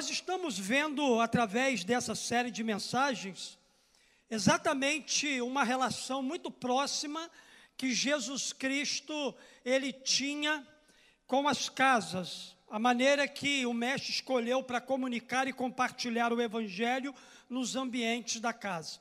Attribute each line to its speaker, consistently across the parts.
Speaker 1: Nós estamos vendo através dessa série de mensagens exatamente uma relação muito próxima que Jesus Cristo ele tinha com as casas, a maneira que o mestre escolheu para comunicar e compartilhar o evangelho nos ambientes da casa.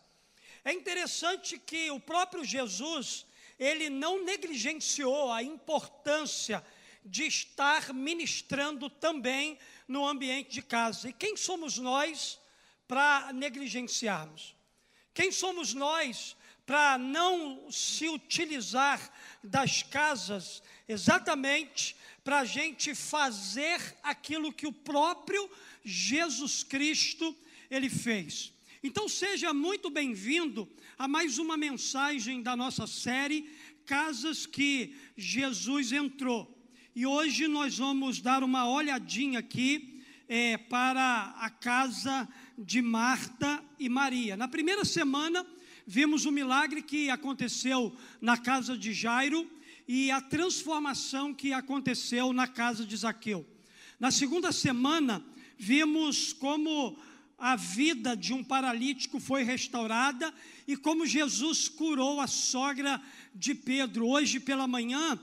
Speaker 1: É interessante que o próprio Jesus, ele não negligenciou a importância de estar ministrando também no ambiente de casa. E quem somos nós para negligenciarmos? Quem somos nós para não se utilizar das casas exatamente para a gente fazer aquilo que o próprio Jesus Cristo ele fez? Então seja muito bem-vindo a mais uma mensagem da nossa série Casas que Jesus entrou. E hoje nós vamos dar uma olhadinha aqui é, para a casa de Marta e Maria. Na primeira semana, vimos o milagre que aconteceu na casa de Jairo e a transformação que aconteceu na casa de Zaqueu. Na segunda semana, vimos como a vida de um paralítico foi restaurada e como Jesus curou a sogra de Pedro. Hoje pela manhã,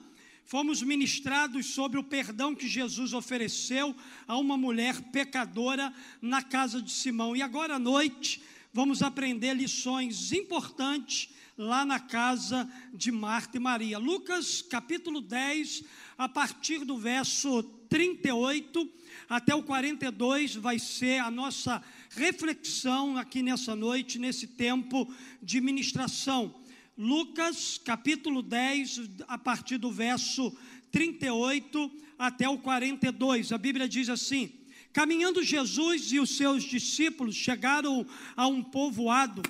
Speaker 1: fomos ministrados sobre o perdão que Jesus ofereceu a uma mulher pecadora na casa de Simão. E agora à noite vamos aprender lições importantes lá na casa de Marta e Maria. Lucas capítulo 10, a partir do verso 38 até o 42 vai ser a nossa reflexão aqui nessa noite, nesse tempo de ministração. Lucas capítulo 10, a partir do verso 38 até o 42. A Bíblia diz assim: Caminhando Jesus e os seus discípulos chegaram a um povoado,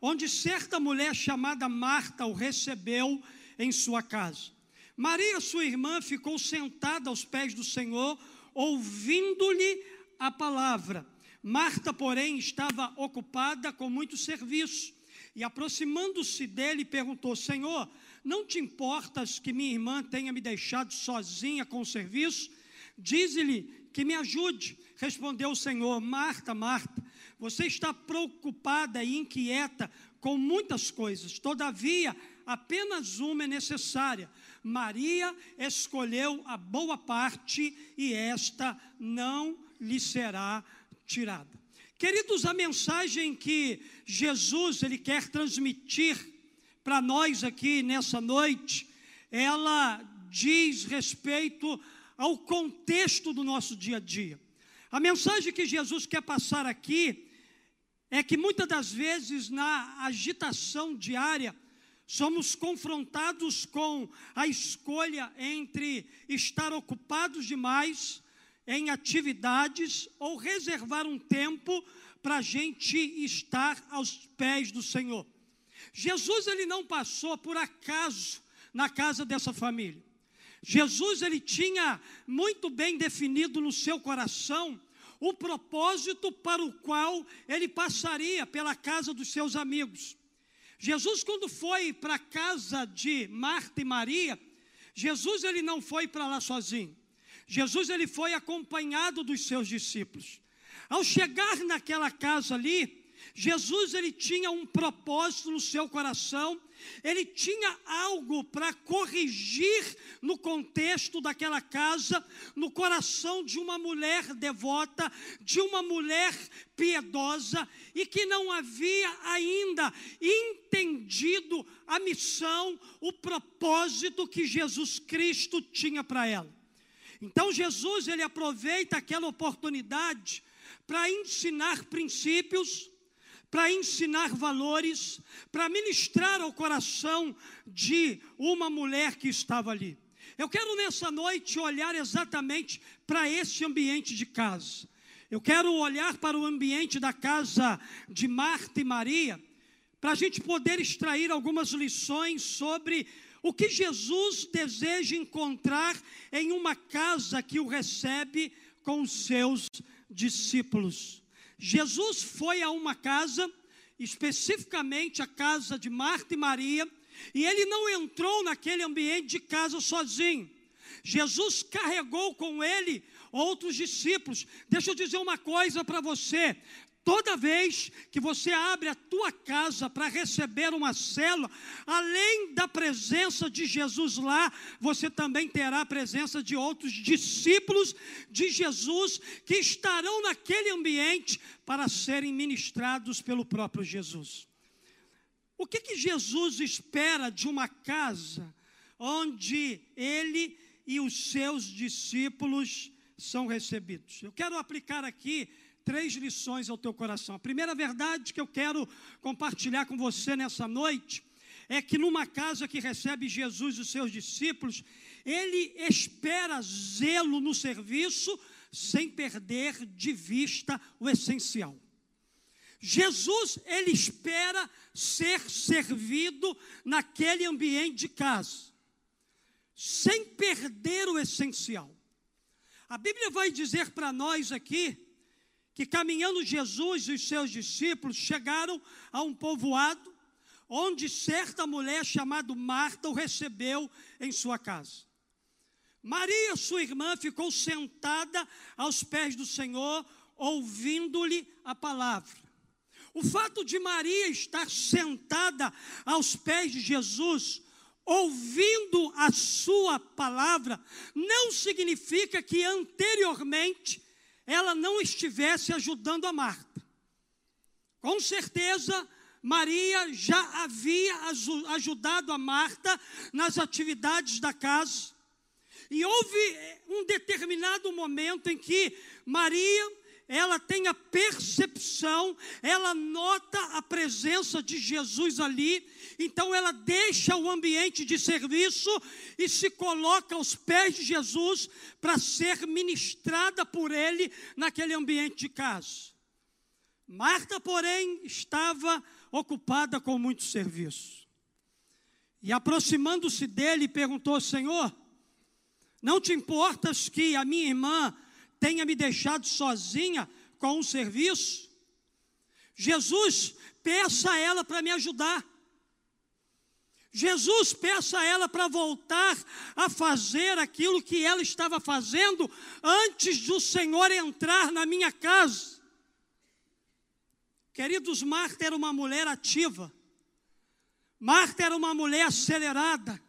Speaker 1: onde certa mulher chamada Marta o recebeu em sua casa. Maria, sua irmã, ficou sentada aos pés do Senhor, ouvindo-lhe a palavra. Marta, porém, estava ocupada com muito serviço. E aproximando-se dele, perguntou: Senhor, não te importas que minha irmã tenha me deixado sozinha com o serviço? Dize-lhe que me ajude. Respondeu o Senhor: Marta, Marta, você está preocupada e inquieta com muitas coisas, todavia, apenas uma é necessária. Maria escolheu a boa parte e esta não lhe será tirada. Queridos, a mensagem que Jesus ele quer transmitir para nós aqui nessa noite, ela diz respeito ao contexto do nosso dia a dia. A mensagem que Jesus quer passar aqui é que muitas das vezes na agitação diária somos confrontados com a escolha entre estar ocupados demais em atividades ou reservar um tempo para a gente estar aos pés do Senhor. Jesus ele não passou por acaso na casa dessa família. Jesus ele tinha muito bem definido no seu coração o propósito para o qual ele passaria pela casa dos seus amigos. Jesus quando foi para a casa de Marta e Maria, Jesus ele não foi para lá sozinho. Jesus ele foi acompanhado dos seus discípulos. Ao chegar naquela casa ali, Jesus ele tinha um propósito no seu coração, ele tinha algo para corrigir no contexto daquela casa, no coração de uma mulher devota, de uma mulher piedosa e que não havia ainda entendido a missão, o propósito que Jesus Cristo tinha para ela. Então Jesus ele aproveita aquela oportunidade para ensinar princípios, para ensinar valores, para ministrar ao coração de uma mulher que estava ali. Eu quero nessa noite olhar exatamente para esse ambiente de casa. Eu quero olhar para o ambiente da casa de Marta e Maria, para a gente poder extrair algumas lições sobre o que Jesus deseja encontrar em uma casa que o recebe com os seus discípulos. Jesus foi a uma casa, especificamente a casa de Marta e Maria, e ele não entrou naquele ambiente de casa sozinho. Jesus carregou com ele outros discípulos. Deixa eu dizer uma coisa para você: Toda vez que você abre a tua casa para receber uma célula, além da presença de Jesus lá, você também terá a presença de outros discípulos de Jesus que estarão naquele ambiente para serem ministrados pelo próprio Jesus. O que, que Jesus espera de uma casa onde ele e os seus discípulos são recebidos? Eu quero aplicar aqui três lições ao teu coração. A primeira verdade que eu quero compartilhar com você nessa noite é que numa casa que recebe Jesus e os seus discípulos, ele espera zelo no serviço sem perder de vista o essencial. Jesus, ele espera ser servido naquele ambiente de casa, sem perder o essencial. A Bíblia vai dizer para nós aqui que caminhando Jesus e os seus discípulos chegaram a um povoado onde certa mulher chamada Marta o recebeu em sua casa. Maria, sua irmã, ficou sentada aos pés do Senhor, ouvindo-lhe a palavra. O fato de Maria estar sentada aos pés de Jesus, ouvindo a sua palavra, não significa que anteriormente ela não estivesse ajudando a Marta. Com certeza, Maria já havia ajudado a Marta nas atividades da casa. E houve um determinado momento em que Maria ela tem a percepção, ela nota a presença de Jesus ali, então ela deixa o ambiente de serviço e se coloca aos pés de Jesus para ser ministrada por ele naquele ambiente de casa. Marta, porém, estava ocupada com muito serviço. E aproximando-se dele, perguntou: Senhor, não te importas que a minha irmã tenha me deixado sozinha com um serviço. Jesus, peça a ela para me ajudar. Jesus, peça a ela para voltar a fazer aquilo que ela estava fazendo antes do Senhor entrar na minha casa. Queridos, Marta era uma mulher ativa. Marta era uma mulher acelerada.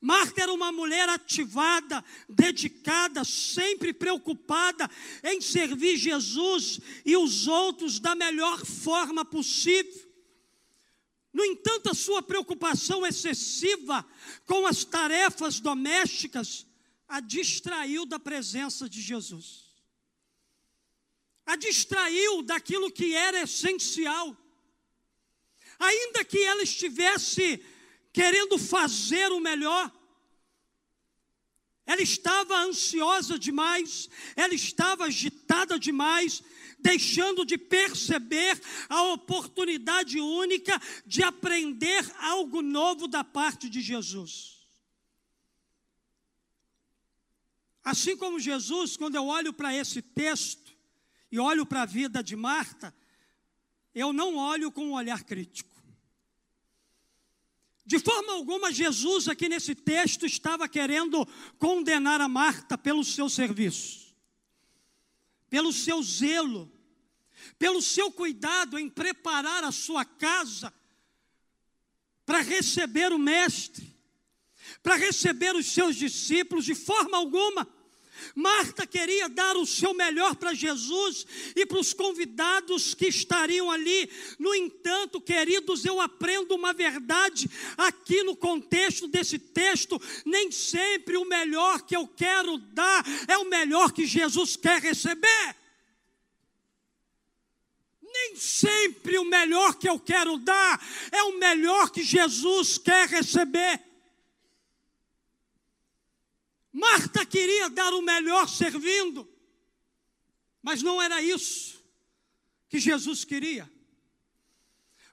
Speaker 1: Marta era uma mulher ativada, dedicada, sempre preocupada em servir Jesus e os outros da melhor forma possível. No entanto, a sua preocupação excessiva com as tarefas domésticas a distraiu da presença de Jesus. A distraiu daquilo que era essencial. Ainda que ela estivesse querendo fazer o melhor. Ela estava ansiosa demais, ela estava agitada demais, deixando de perceber a oportunidade única de aprender algo novo da parte de Jesus. Assim como Jesus, quando eu olho para esse texto e olho para a vida de Marta, eu não olho com um olhar crítico. De forma alguma, Jesus, aqui nesse texto, estava querendo condenar a Marta pelo seu serviço, pelo seu zelo, pelo seu cuidado em preparar a sua casa para receber o Mestre, para receber os seus discípulos, de forma alguma. Marta queria dar o seu melhor para Jesus e para os convidados que estariam ali. No entanto, queridos, eu aprendo uma verdade aqui no contexto desse texto: nem sempre o melhor que eu quero dar é o melhor que Jesus quer receber. Nem sempre o melhor que eu quero dar é o melhor que Jesus quer receber. Marta queria dar o melhor servindo, mas não era isso que Jesus queria.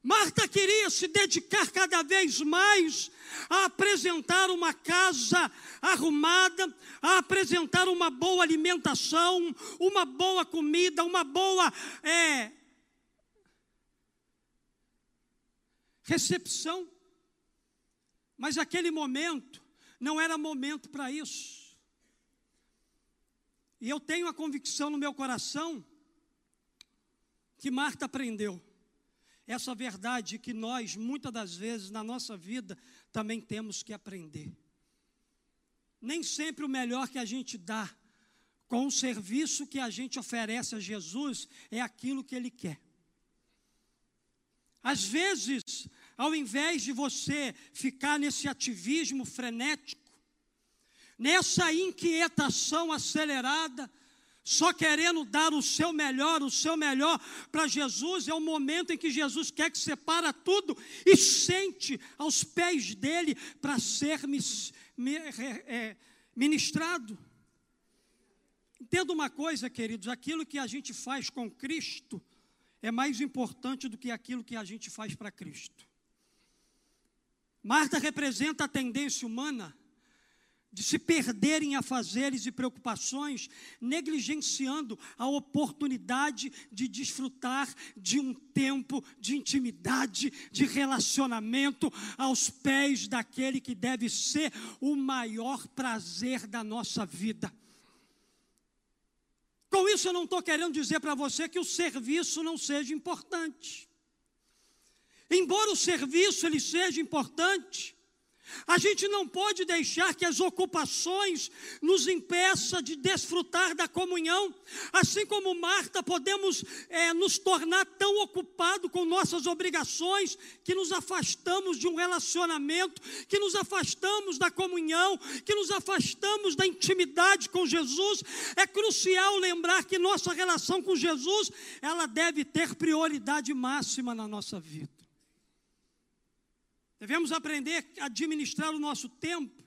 Speaker 1: Marta queria se dedicar cada vez mais a apresentar uma casa arrumada, a apresentar uma boa alimentação, uma boa comida, uma boa é, recepção. Mas aquele momento não era momento para isso. E eu tenho a convicção no meu coração que Marta aprendeu essa verdade que nós, muitas das vezes, na nossa vida, também temos que aprender. Nem sempre o melhor que a gente dá com o serviço que a gente oferece a Jesus é aquilo que Ele quer. Às vezes, ao invés de você ficar nesse ativismo frenético, nessa inquietação acelerada, só querendo dar o seu melhor, o seu melhor para Jesus, é o momento em que Jesus quer que você para tudo e sente aos pés dele para ser é, ministrado. Entenda uma coisa, queridos: aquilo que a gente faz com Cristo é mais importante do que aquilo que a gente faz para Cristo. Marta representa a tendência humana de se perderem a fazeres e preocupações, negligenciando a oportunidade de desfrutar de um tempo de intimidade, de relacionamento aos pés daquele que deve ser o maior prazer da nossa vida. Com isso, eu não estou querendo dizer para você que o serviço não seja importante. Embora o serviço ele seja importante, a gente não pode deixar que as ocupações nos impeça de desfrutar da comunhão. Assim como Marta, podemos é, nos tornar tão ocupados com nossas obrigações que nos afastamos de um relacionamento, que nos afastamos da comunhão, que nos afastamos da intimidade com Jesus. É crucial lembrar que nossa relação com Jesus, ela deve ter prioridade máxima na nossa vida. Devemos aprender a administrar o nosso tempo,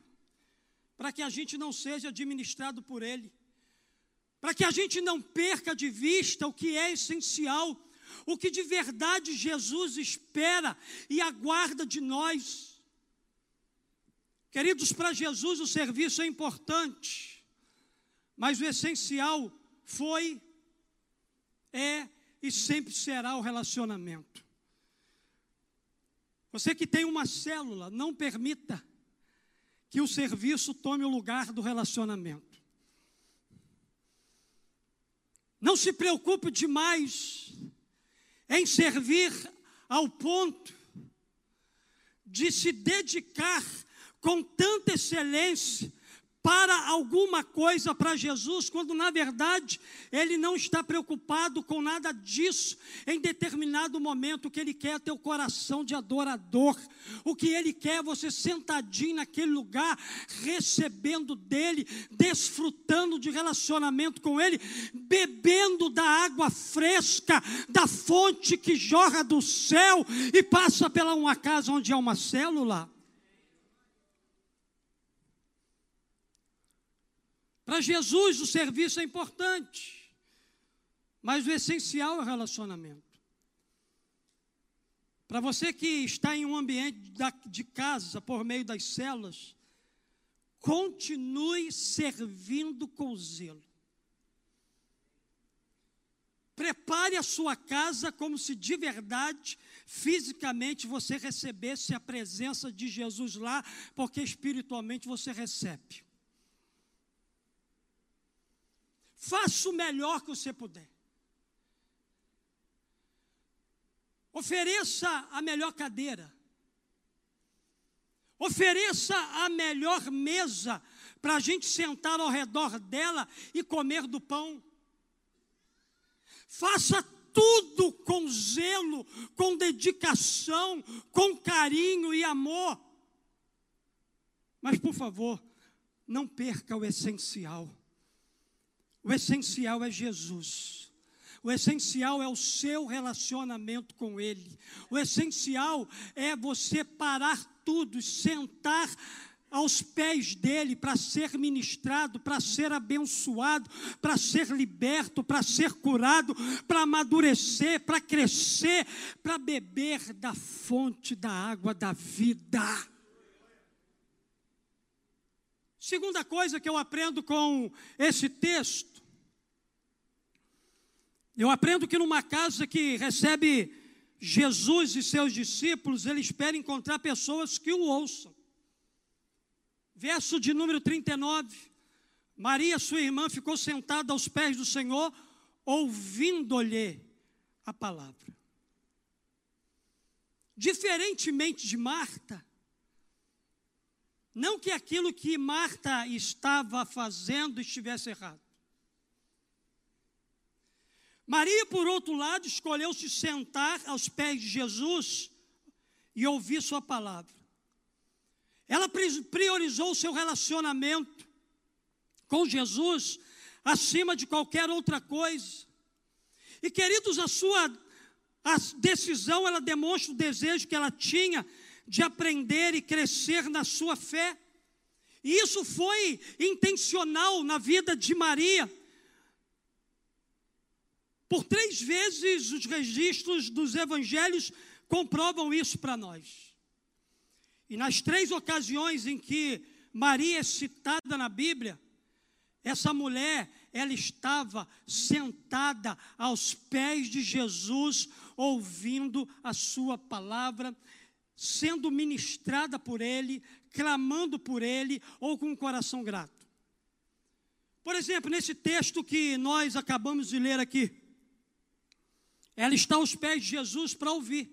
Speaker 1: para que a gente não seja administrado por Ele, para que a gente não perca de vista o que é essencial, o que de verdade Jesus espera e aguarda de nós. Queridos, para Jesus o serviço é importante, mas o essencial foi, é e sempre será o relacionamento. Você que tem uma célula, não permita que o serviço tome o lugar do relacionamento. Não se preocupe demais em servir ao ponto de se dedicar com tanta excelência para alguma coisa para Jesus, quando na verdade ele não está preocupado com nada disso. Em determinado momento, o que ele quer é teu coração de adorador. O que ele quer é você sentadinho naquele lugar, recebendo dele, desfrutando de relacionamento com ele, bebendo da água fresca, da fonte que jorra do céu e passa pela uma casa onde há uma célula. Para Jesus, o serviço é importante, mas o essencial é o relacionamento. Para você que está em um ambiente de casa, por meio das células, continue servindo com zelo. Prepare a sua casa como se de verdade, fisicamente, você recebesse a presença de Jesus lá, porque espiritualmente você recebe. Faça o melhor que você puder. Ofereça a melhor cadeira. Ofereça a melhor mesa para a gente sentar ao redor dela e comer do pão. Faça tudo com zelo, com dedicação, com carinho e amor. Mas, por favor, não perca o essencial. O essencial é Jesus. O essencial é o seu relacionamento com Ele. O essencial é você parar tudo, sentar aos pés dele para ser ministrado, para ser abençoado, para ser liberto, para ser curado, para amadurecer, para crescer, para beber da fonte da água da vida. Segunda coisa que eu aprendo com esse texto eu aprendo que numa casa que recebe Jesus e seus discípulos, ele espera encontrar pessoas que o ouçam. Verso de número 39. Maria, sua irmã, ficou sentada aos pés do Senhor, ouvindo-lhe a palavra. Diferentemente de Marta, não que aquilo que Marta estava fazendo estivesse errado. Maria, por outro lado, escolheu se sentar aos pés de Jesus e ouvir Sua palavra. Ela priorizou o seu relacionamento com Jesus acima de qualquer outra coisa. E queridos, a sua a decisão, ela demonstra o desejo que ela tinha de aprender e crescer na sua fé. E isso foi intencional na vida de Maria. Por três vezes os registros dos evangelhos comprovam isso para nós. E nas três ocasiões em que Maria é citada na Bíblia, essa mulher, ela estava sentada aos pés de Jesus, ouvindo a sua palavra, sendo ministrada por ele, clamando por ele ou com um coração grato. Por exemplo, nesse texto que nós acabamos de ler aqui, ela está aos pés de Jesus para ouvir.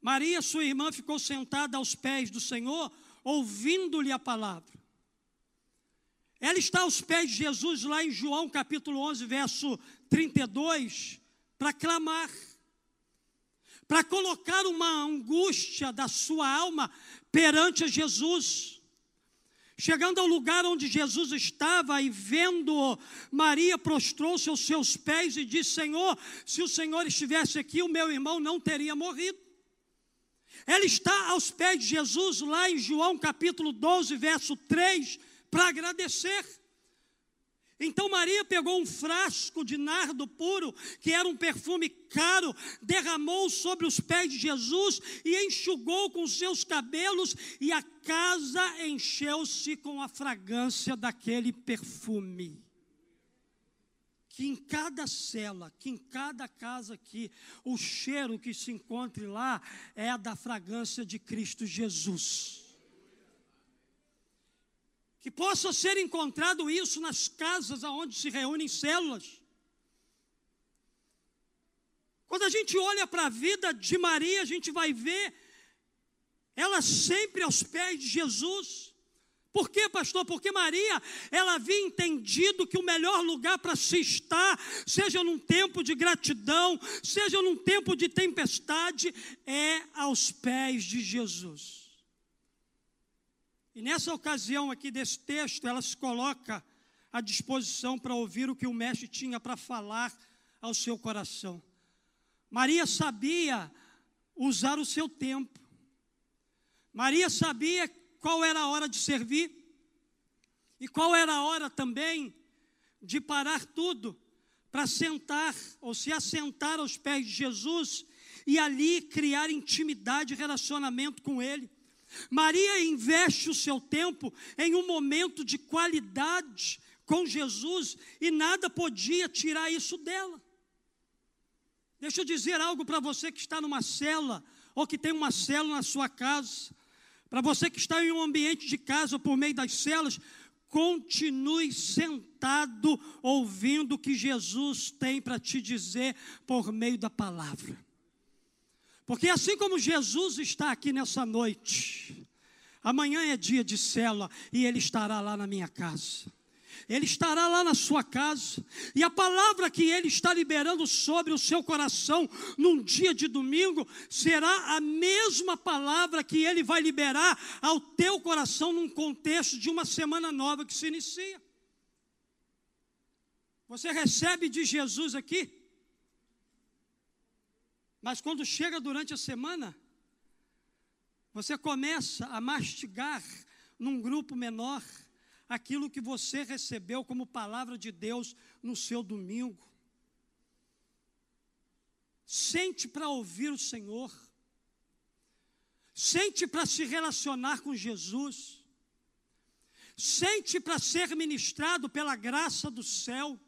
Speaker 1: Maria, sua irmã, ficou sentada aos pés do Senhor, ouvindo-lhe a palavra. Ela está aos pés de Jesus lá em João capítulo 11, verso 32, para clamar, para colocar uma angústia da sua alma perante Jesus. Chegando ao lugar onde Jesus estava e vendo Maria, prostrou-se aos seus pés e disse: Senhor, se o Senhor estivesse aqui, o meu irmão não teria morrido. Ela está aos pés de Jesus, lá em João capítulo 12, verso 3, para agradecer. Então Maria pegou um frasco de nardo puro, que era um perfume caro, derramou sobre os pés de Jesus e enxugou com seus cabelos, e a casa encheu-se com a fragrância daquele perfume. Que em cada cela, que em cada casa aqui, o cheiro que se encontre lá é a da fragrância de Cristo Jesus que possa ser encontrado isso nas casas aonde se reúnem células. Quando a gente olha para a vida de Maria, a gente vai ver ela sempre aos pés de Jesus. Por quê, pastor? Porque Maria, ela havia entendido que o melhor lugar para se estar, seja num tempo de gratidão, seja num tempo de tempestade, é aos pés de Jesus. E nessa ocasião aqui desse texto, ela se coloca à disposição para ouvir o que o mestre tinha para falar ao seu coração. Maria sabia usar o seu tempo. Maria sabia qual era a hora de servir e qual era a hora também de parar tudo para sentar ou se assentar aos pés de Jesus e ali criar intimidade e relacionamento com Ele. Maria investe o seu tempo em um momento de qualidade com Jesus e nada podia tirar isso dela. Deixa eu dizer algo para você que está numa cela ou que tem uma cela na sua casa. Para você que está em um ambiente de casa por meio das celas, continue sentado ouvindo o que Jesus tem para te dizer por meio da palavra. Porque assim como Jesus está aqui nessa noite, amanhã é dia de célula e Ele estará lá na minha casa. Ele estará lá na sua casa, e a palavra que Ele está liberando sobre o seu coração num dia de domingo será a mesma palavra que Ele vai liberar ao teu coração num contexto de uma semana nova que se inicia. Você recebe de Jesus aqui? Mas quando chega durante a semana, você começa a mastigar num grupo menor aquilo que você recebeu como palavra de Deus no seu domingo. Sente para ouvir o Senhor. Sente para se relacionar com Jesus. Sente para ser ministrado pela graça do céu.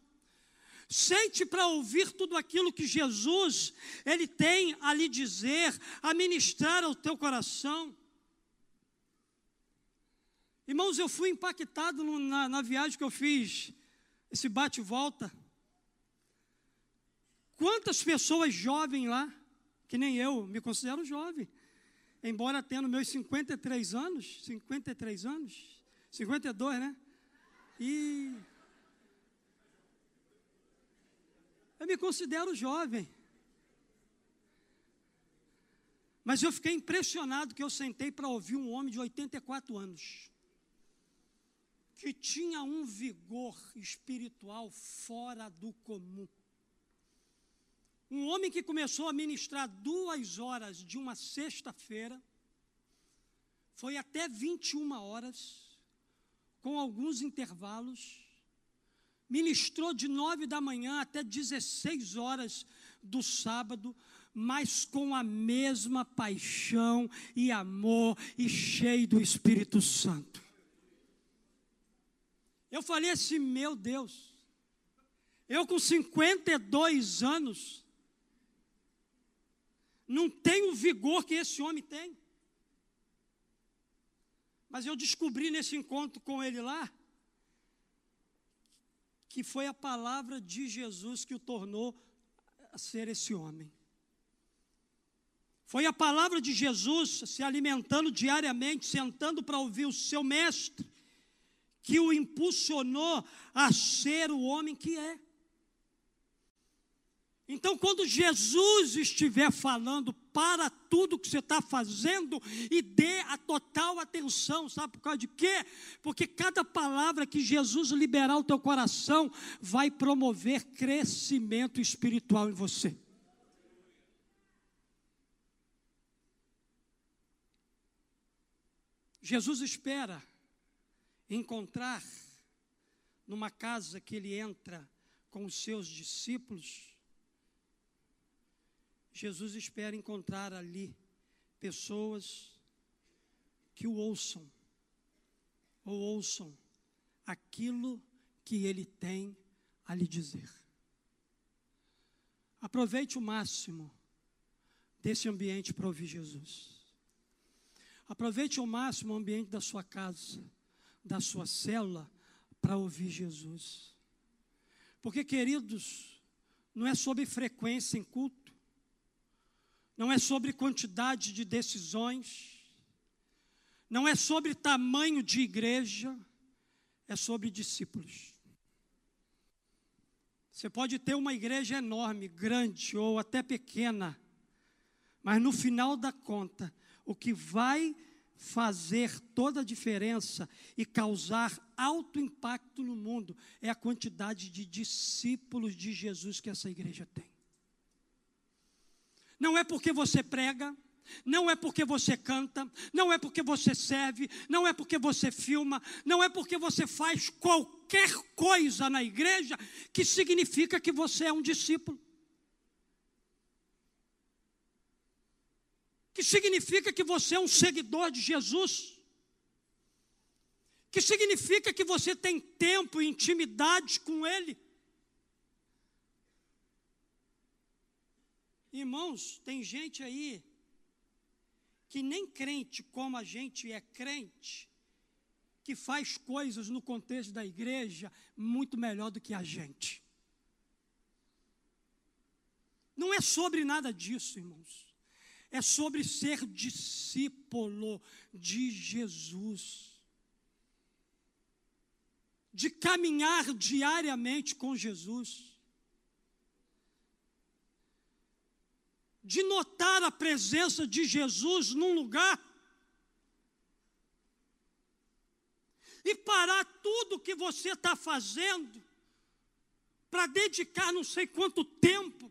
Speaker 1: Sente para ouvir tudo aquilo que Jesus ele tem a lhe dizer, a ministrar ao teu coração. Irmãos, eu fui impactado na, na viagem que eu fiz, esse bate-volta. Quantas pessoas jovens lá, que nem eu, me considero jovem, embora tendo meus 53 anos, 53 anos, 52, né? E eu me considero jovem. Mas eu fiquei impressionado que eu sentei para ouvir um homem de 84 anos, que tinha um vigor espiritual fora do comum. Um homem que começou a ministrar duas horas de uma sexta-feira, foi até 21 horas, com alguns intervalos, ministrou de nove da manhã até 16 horas do sábado, mas com a mesma paixão e amor e cheio do Espírito Santo. Eu falei assim, meu Deus, eu com 52 anos, não tenho o vigor que esse homem tem. Mas eu descobri nesse encontro com ele lá, que foi a palavra de Jesus que o tornou a ser esse homem. Foi a palavra de Jesus se alimentando diariamente, sentando para ouvir o seu mestre, que o impulsionou a ser o homem que é. Então, quando Jesus estiver falando para tudo que você está fazendo e dê a total atenção, sabe por causa de quê? Porque cada palavra que Jesus liberar ao teu coração vai promover crescimento espiritual em você. Jesus espera encontrar numa casa que ele entra com os seus discípulos Jesus espera encontrar ali pessoas que o ouçam, ou ouçam aquilo que ele tem a lhe dizer. Aproveite o máximo desse ambiente para ouvir Jesus. Aproveite ao máximo o ambiente da sua casa, da sua célula, para ouvir Jesus. Porque, queridos, não é sobre frequência em culto, não é sobre quantidade de decisões, não é sobre tamanho de igreja, é sobre discípulos. Você pode ter uma igreja enorme, grande ou até pequena, mas no final da conta, o que vai fazer toda a diferença e causar alto impacto no mundo é a quantidade de discípulos de Jesus que essa igreja tem. Não é porque você prega, não é porque você canta, não é porque você serve, não é porque você filma, não é porque você faz qualquer coisa na igreja que significa que você é um discípulo. Que significa que você é um seguidor de Jesus. Que significa que você tem tempo e intimidade com Ele. Irmãos, tem gente aí que nem crente como a gente é crente, que faz coisas no contexto da igreja muito melhor do que a gente. Não é sobre nada disso, irmãos. É sobre ser discípulo de Jesus. De caminhar diariamente com Jesus. De notar a presença de Jesus num lugar e parar tudo que você está fazendo para dedicar não sei quanto tempo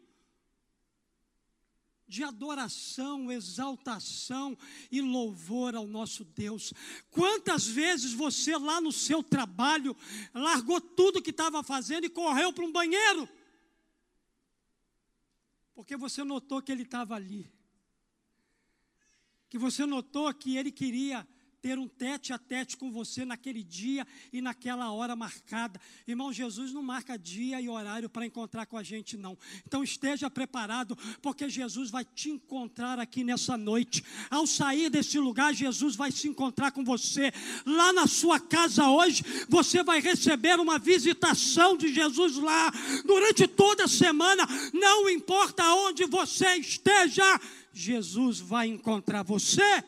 Speaker 1: de adoração, exaltação e louvor ao nosso Deus. Quantas vezes você lá no seu trabalho largou tudo que estava fazendo e correu para um banheiro? Porque você notou que ele estava ali. Que você notou que ele queria ter um tete a tete com você naquele dia e naquela hora marcada. Irmão, Jesus não marca dia e horário para encontrar com a gente, não. Então esteja preparado, porque Jesus vai te encontrar aqui nessa noite. Ao sair desse lugar, Jesus vai se encontrar com você. Lá na sua casa hoje, você vai receber uma visitação de Jesus lá. Durante toda a semana, não importa onde você esteja, Jesus vai encontrar você.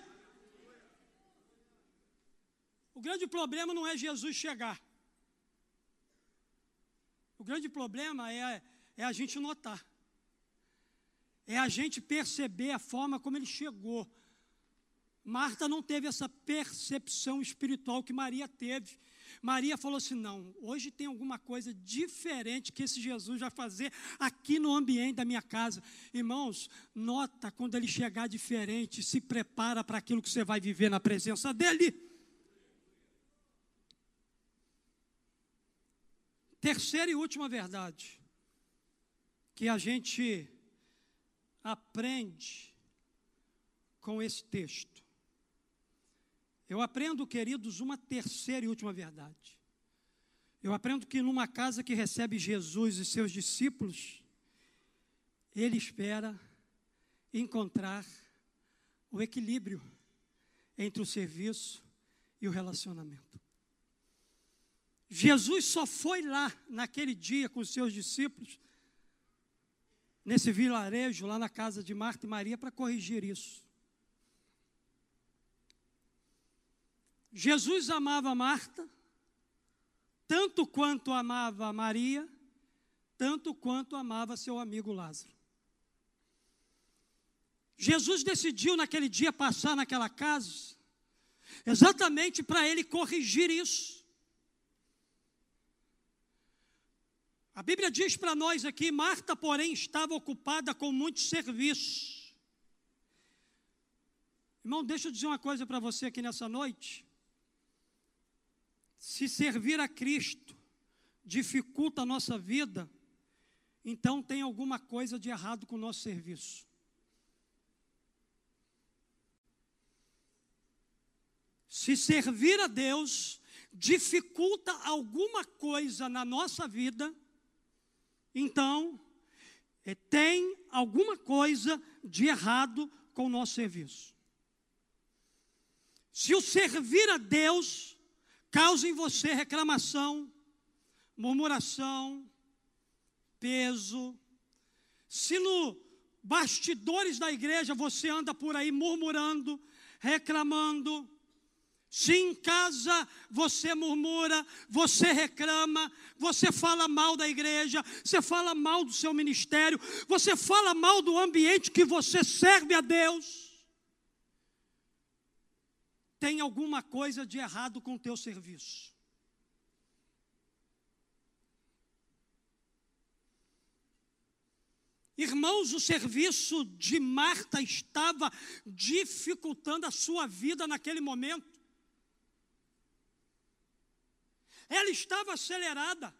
Speaker 1: O grande problema não é Jesus chegar. O grande problema é, é a gente notar. É a gente perceber a forma como ele chegou. Marta não teve essa percepção espiritual que Maria teve. Maria falou assim: não, hoje tem alguma coisa diferente que esse Jesus vai fazer aqui no ambiente da minha casa. Irmãos, nota quando ele chegar diferente, se prepara para aquilo que você vai viver na presença dele. Terceira e última verdade que a gente aprende com esse texto. Eu aprendo, queridos, uma terceira e última verdade. Eu aprendo que numa casa que recebe Jesus e seus discípulos, ele espera encontrar o equilíbrio entre o serviço e o relacionamento. Jesus só foi lá naquele dia com os seus discípulos, nesse vilarejo, lá na casa de Marta e Maria, para corrigir isso. Jesus amava Marta, tanto quanto amava Maria, tanto quanto amava seu amigo Lázaro. Jesus decidiu naquele dia passar naquela casa, exatamente para ele corrigir isso. A Bíblia diz para nós aqui: Marta, porém, estava ocupada com muitos serviços. Irmão, deixa eu dizer uma coisa para você aqui nessa noite. Se servir a Cristo dificulta a nossa vida, então tem alguma coisa de errado com o nosso serviço. Se servir a Deus dificulta alguma coisa na nossa vida, então, é, tem alguma coisa de errado com o nosso serviço. Se o servir a Deus causa em você reclamação, murmuração, peso, se no bastidores da igreja você anda por aí murmurando, reclamando, se em casa você murmura, você reclama, você fala mal da igreja, você fala mal do seu ministério, você fala mal do ambiente que você serve a Deus, tem alguma coisa de errado com o teu serviço. Irmãos, o serviço de Marta estava dificultando a sua vida naquele momento. Ela estava acelerada,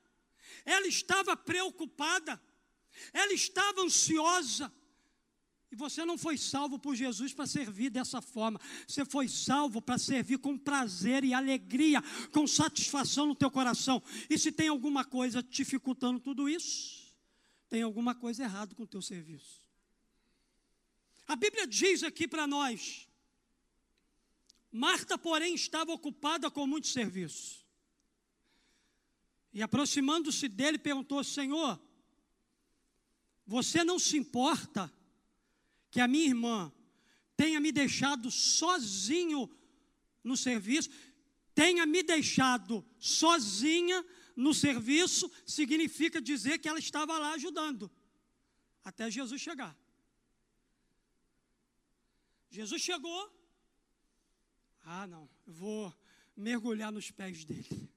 Speaker 1: ela estava preocupada, ela estava ansiosa. E você não foi salvo por Jesus para servir dessa forma. Você foi salvo para servir com prazer e alegria, com satisfação no teu coração. E se tem alguma coisa dificultando tudo isso, tem alguma coisa errada com o teu serviço. A Bíblia diz aqui para nós: Marta, porém, estava ocupada com muito serviço. E aproximando-se dele, perguntou: Senhor, você não se importa que a minha irmã tenha me deixado sozinho no serviço? Tenha me deixado sozinha no serviço, significa dizer que ela estava lá ajudando, até Jesus chegar. Jesus chegou. Ah, não, eu vou mergulhar nos pés dele.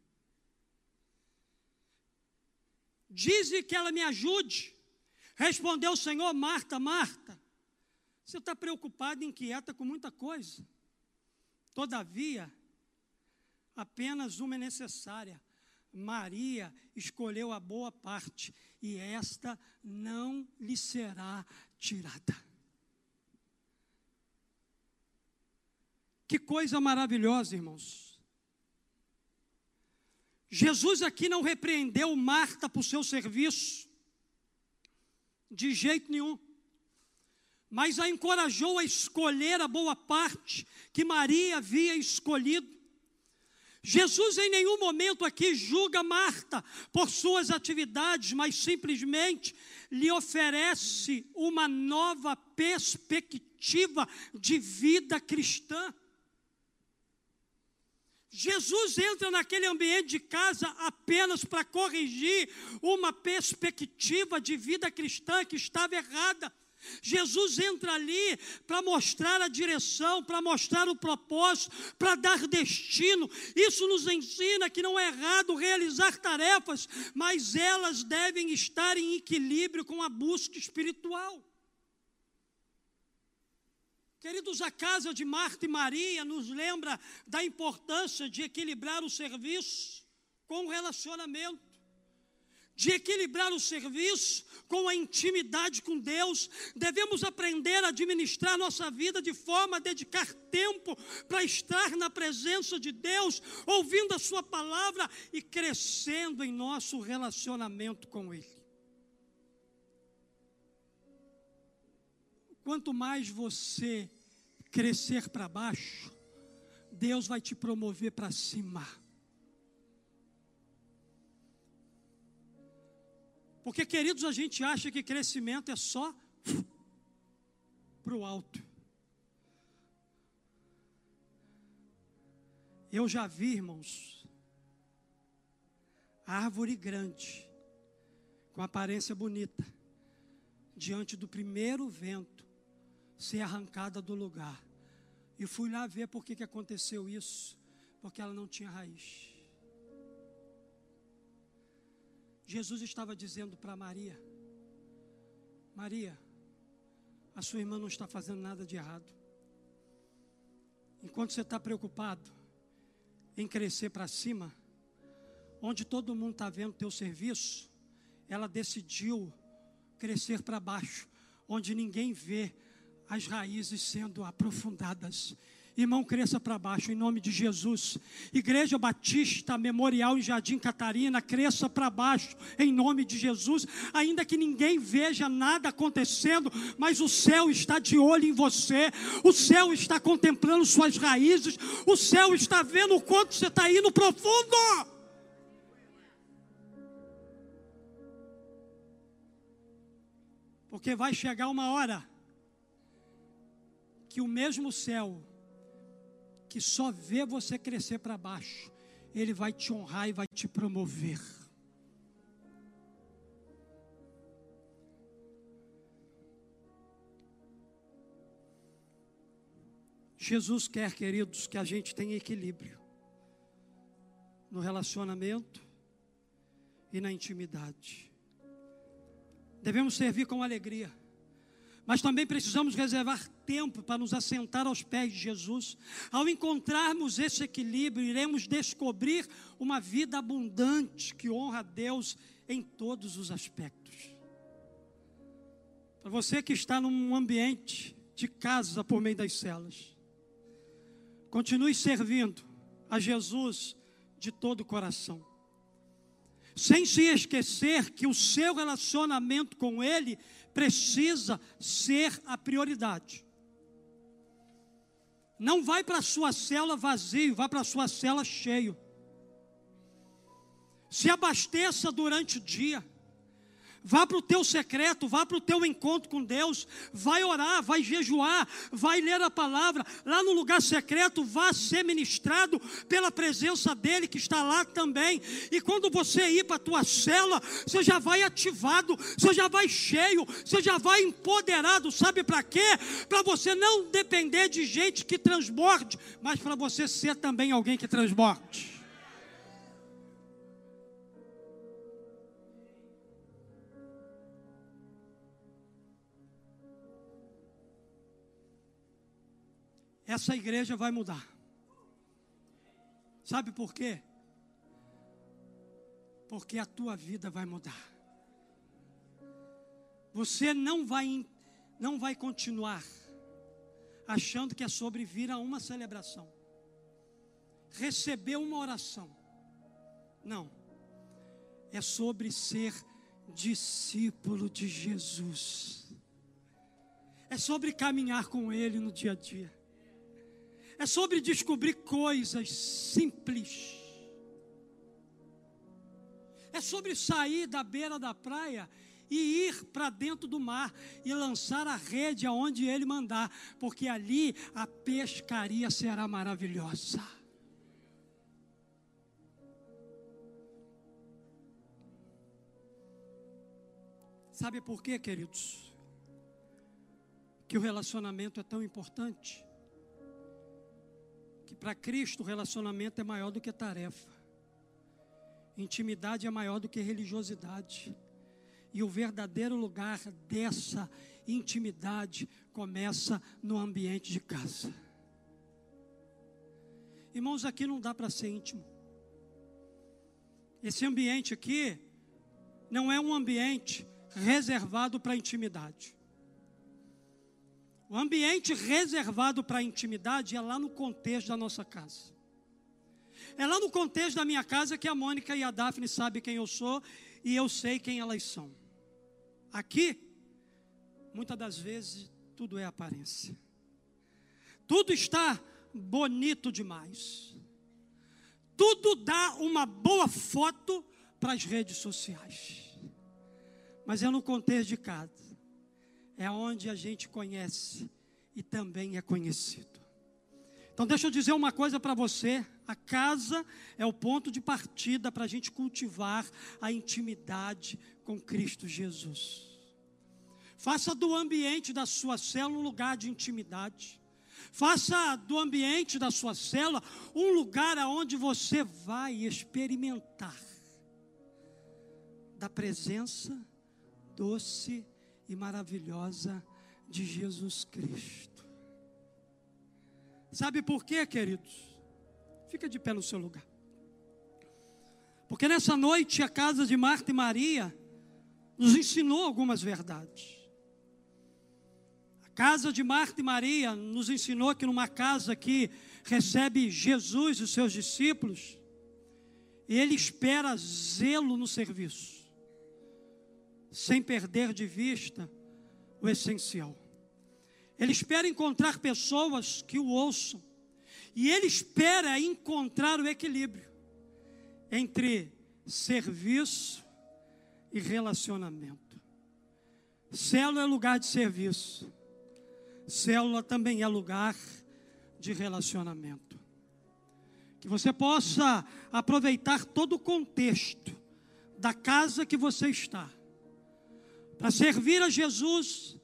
Speaker 1: Dize que ela me ajude. Respondeu o Senhor, Marta, Marta, você está preocupada inquieta com muita coisa. Todavia, apenas uma é necessária. Maria escolheu a boa parte, e esta não lhe será tirada. Que coisa maravilhosa, irmãos. Jesus aqui não repreendeu Marta por seu serviço, de jeito nenhum, mas a encorajou a escolher a boa parte que Maria havia escolhido. Jesus em nenhum momento aqui julga Marta por suas atividades, mas simplesmente lhe oferece uma nova perspectiva de vida cristã. Jesus entra naquele ambiente de casa apenas para corrigir uma perspectiva de vida cristã que estava errada. Jesus entra ali para mostrar a direção, para mostrar o propósito, para dar destino. Isso nos ensina que não é errado realizar tarefas, mas elas devem estar em equilíbrio com a busca espiritual. Queridos, a casa de Marta e Maria nos lembra da importância de equilibrar o serviço com o relacionamento, de equilibrar o serviço com a intimidade com Deus. Devemos aprender a administrar nossa vida de forma a dedicar tempo para estar na presença de Deus, ouvindo a Sua palavra e crescendo em nosso relacionamento com Ele. Quanto mais você crescer para baixo, Deus vai te promover para cima. Porque, queridos, a gente acha que crescimento é só para o alto. Eu já vi, irmãos, árvore grande, com aparência bonita, diante do primeiro vento, ser arrancada do lugar. E fui lá ver por que, que aconteceu isso. Porque ela não tinha raiz. Jesus estava dizendo para Maria: Maria, a sua irmã não está fazendo nada de errado. Enquanto você está preocupado em crescer para cima, onde todo mundo está vendo teu serviço, ela decidiu crescer para baixo, onde ninguém vê as raízes sendo aprofundadas. Irmão, cresça para baixo em nome de Jesus. Igreja Batista Memorial em Jardim Catarina, cresça para baixo em nome de Jesus. Ainda que ninguém veja nada acontecendo, mas o céu está de olho em você. O céu está contemplando suas raízes. O céu está vendo o quanto você está indo profundo. Porque vai chegar uma hora que o mesmo céu que só vê você crescer para baixo, ele vai te honrar e vai te promover. Jesus quer, queridos, que a gente tenha equilíbrio no relacionamento e na intimidade. Devemos servir com alegria mas também precisamos reservar tempo para nos assentar aos pés de Jesus. Ao encontrarmos esse equilíbrio, iremos descobrir uma vida abundante que honra a Deus em todos os aspectos. Para você que está num ambiente de casa por meio das celas, continue servindo a Jesus de todo o coração sem se esquecer que o seu relacionamento com Ele precisa ser a prioridade. Não vai para a sua cela vazio, vai para a sua cela cheio. Se abasteça durante o dia. Vá para o teu secreto, vá para o teu encontro com Deus, vai orar, vai jejuar, vai ler a palavra, lá no lugar secreto, vá ser ministrado pela presença dEle que está lá também. E quando você ir para a tua cela, você já vai ativado, você já vai cheio, você já vai empoderado, sabe para quê? Para você não depender de gente que transborde, mas para você ser também alguém que transborde. Essa igreja vai mudar. Sabe por quê? Porque a tua vida vai mudar. Você não vai não vai continuar achando que é sobre vir a uma celebração, receber uma oração. Não, é sobre ser discípulo de Jesus, é sobre caminhar com Ele no dia a dia, é sobre descobrir coisas simples, é sobre sair da beira da praia e ir para dentro do mar e lançar a rede aonde ele mandar, porque ali a pescaria será maravilhosa. Sabe por quê, queridos? Que o relacionamento é tão importante. Que para Cristo o relacionamento é maior do que tarefa. Intimidade é maior do que religiosidade. E o verdadeiro lugar dessa intimidade começa no ambiente de casa. Irmãos, aqui não dá para ser íntimo. Esse ambiente aqui não é um ambiente reservado para intimidade. O ambiente reservado para intimidade é lá no contexto da nossa casa. É lá no contexto da minha casa que a Mônica e a Daphne sabem quem eu sou e eu sei quem elas são. Aqui, muitas das vezes, tudo é aparência. Tudo está bonito demais. Tudo dá uma boa foto para as redes sociais. Mas é no contexto de casa. É onde a gente conhece e também é conhecido. Então, deixa eu dizer uma coisa para você: a casa é o ponto de partida para a gente cultivar a intimidade com Cristo Jesus. Faça do ambiente da sua célula um lugar de intimidade. Faça do ambiente da sua célula um lugar aonde você vai experimentar da presença doce e maravilhosa de Jesus Cristo. Sabe por quê, queridos? Fica de pé no seu lugar. Porque nessa noite a casa de Marta e Maria nos ensinou algumas verdades. A casa de Marta e Maria nos ensinou que numa casa que recebe Jesus e os seus discípulos, ele espera zelo no serviço, sem perder de vista o essencial. Ele espera encontrar pessoas que o ouçam, e ele espera encontrar o equilíbrio entre serviço e relacionamento. Célula é lugar de serviço, célula também é lugar de relacionamento. Que você possa aproveitar todo o contexto da casa que você está, para servir a Jesus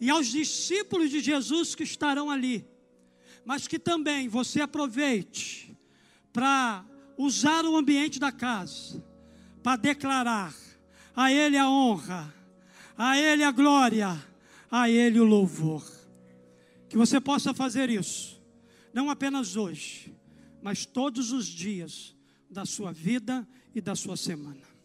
Speaker 1: e aos discípulos de Jesus que estarão ali mas que também você aproveite para usar o ambiente da casa, para declarar a Ele a honra, a Ele a glória, a Ele o louvor. Que você possa fazer isso, não apenas hoje, mas todos os dias da sua vida e da sua semana.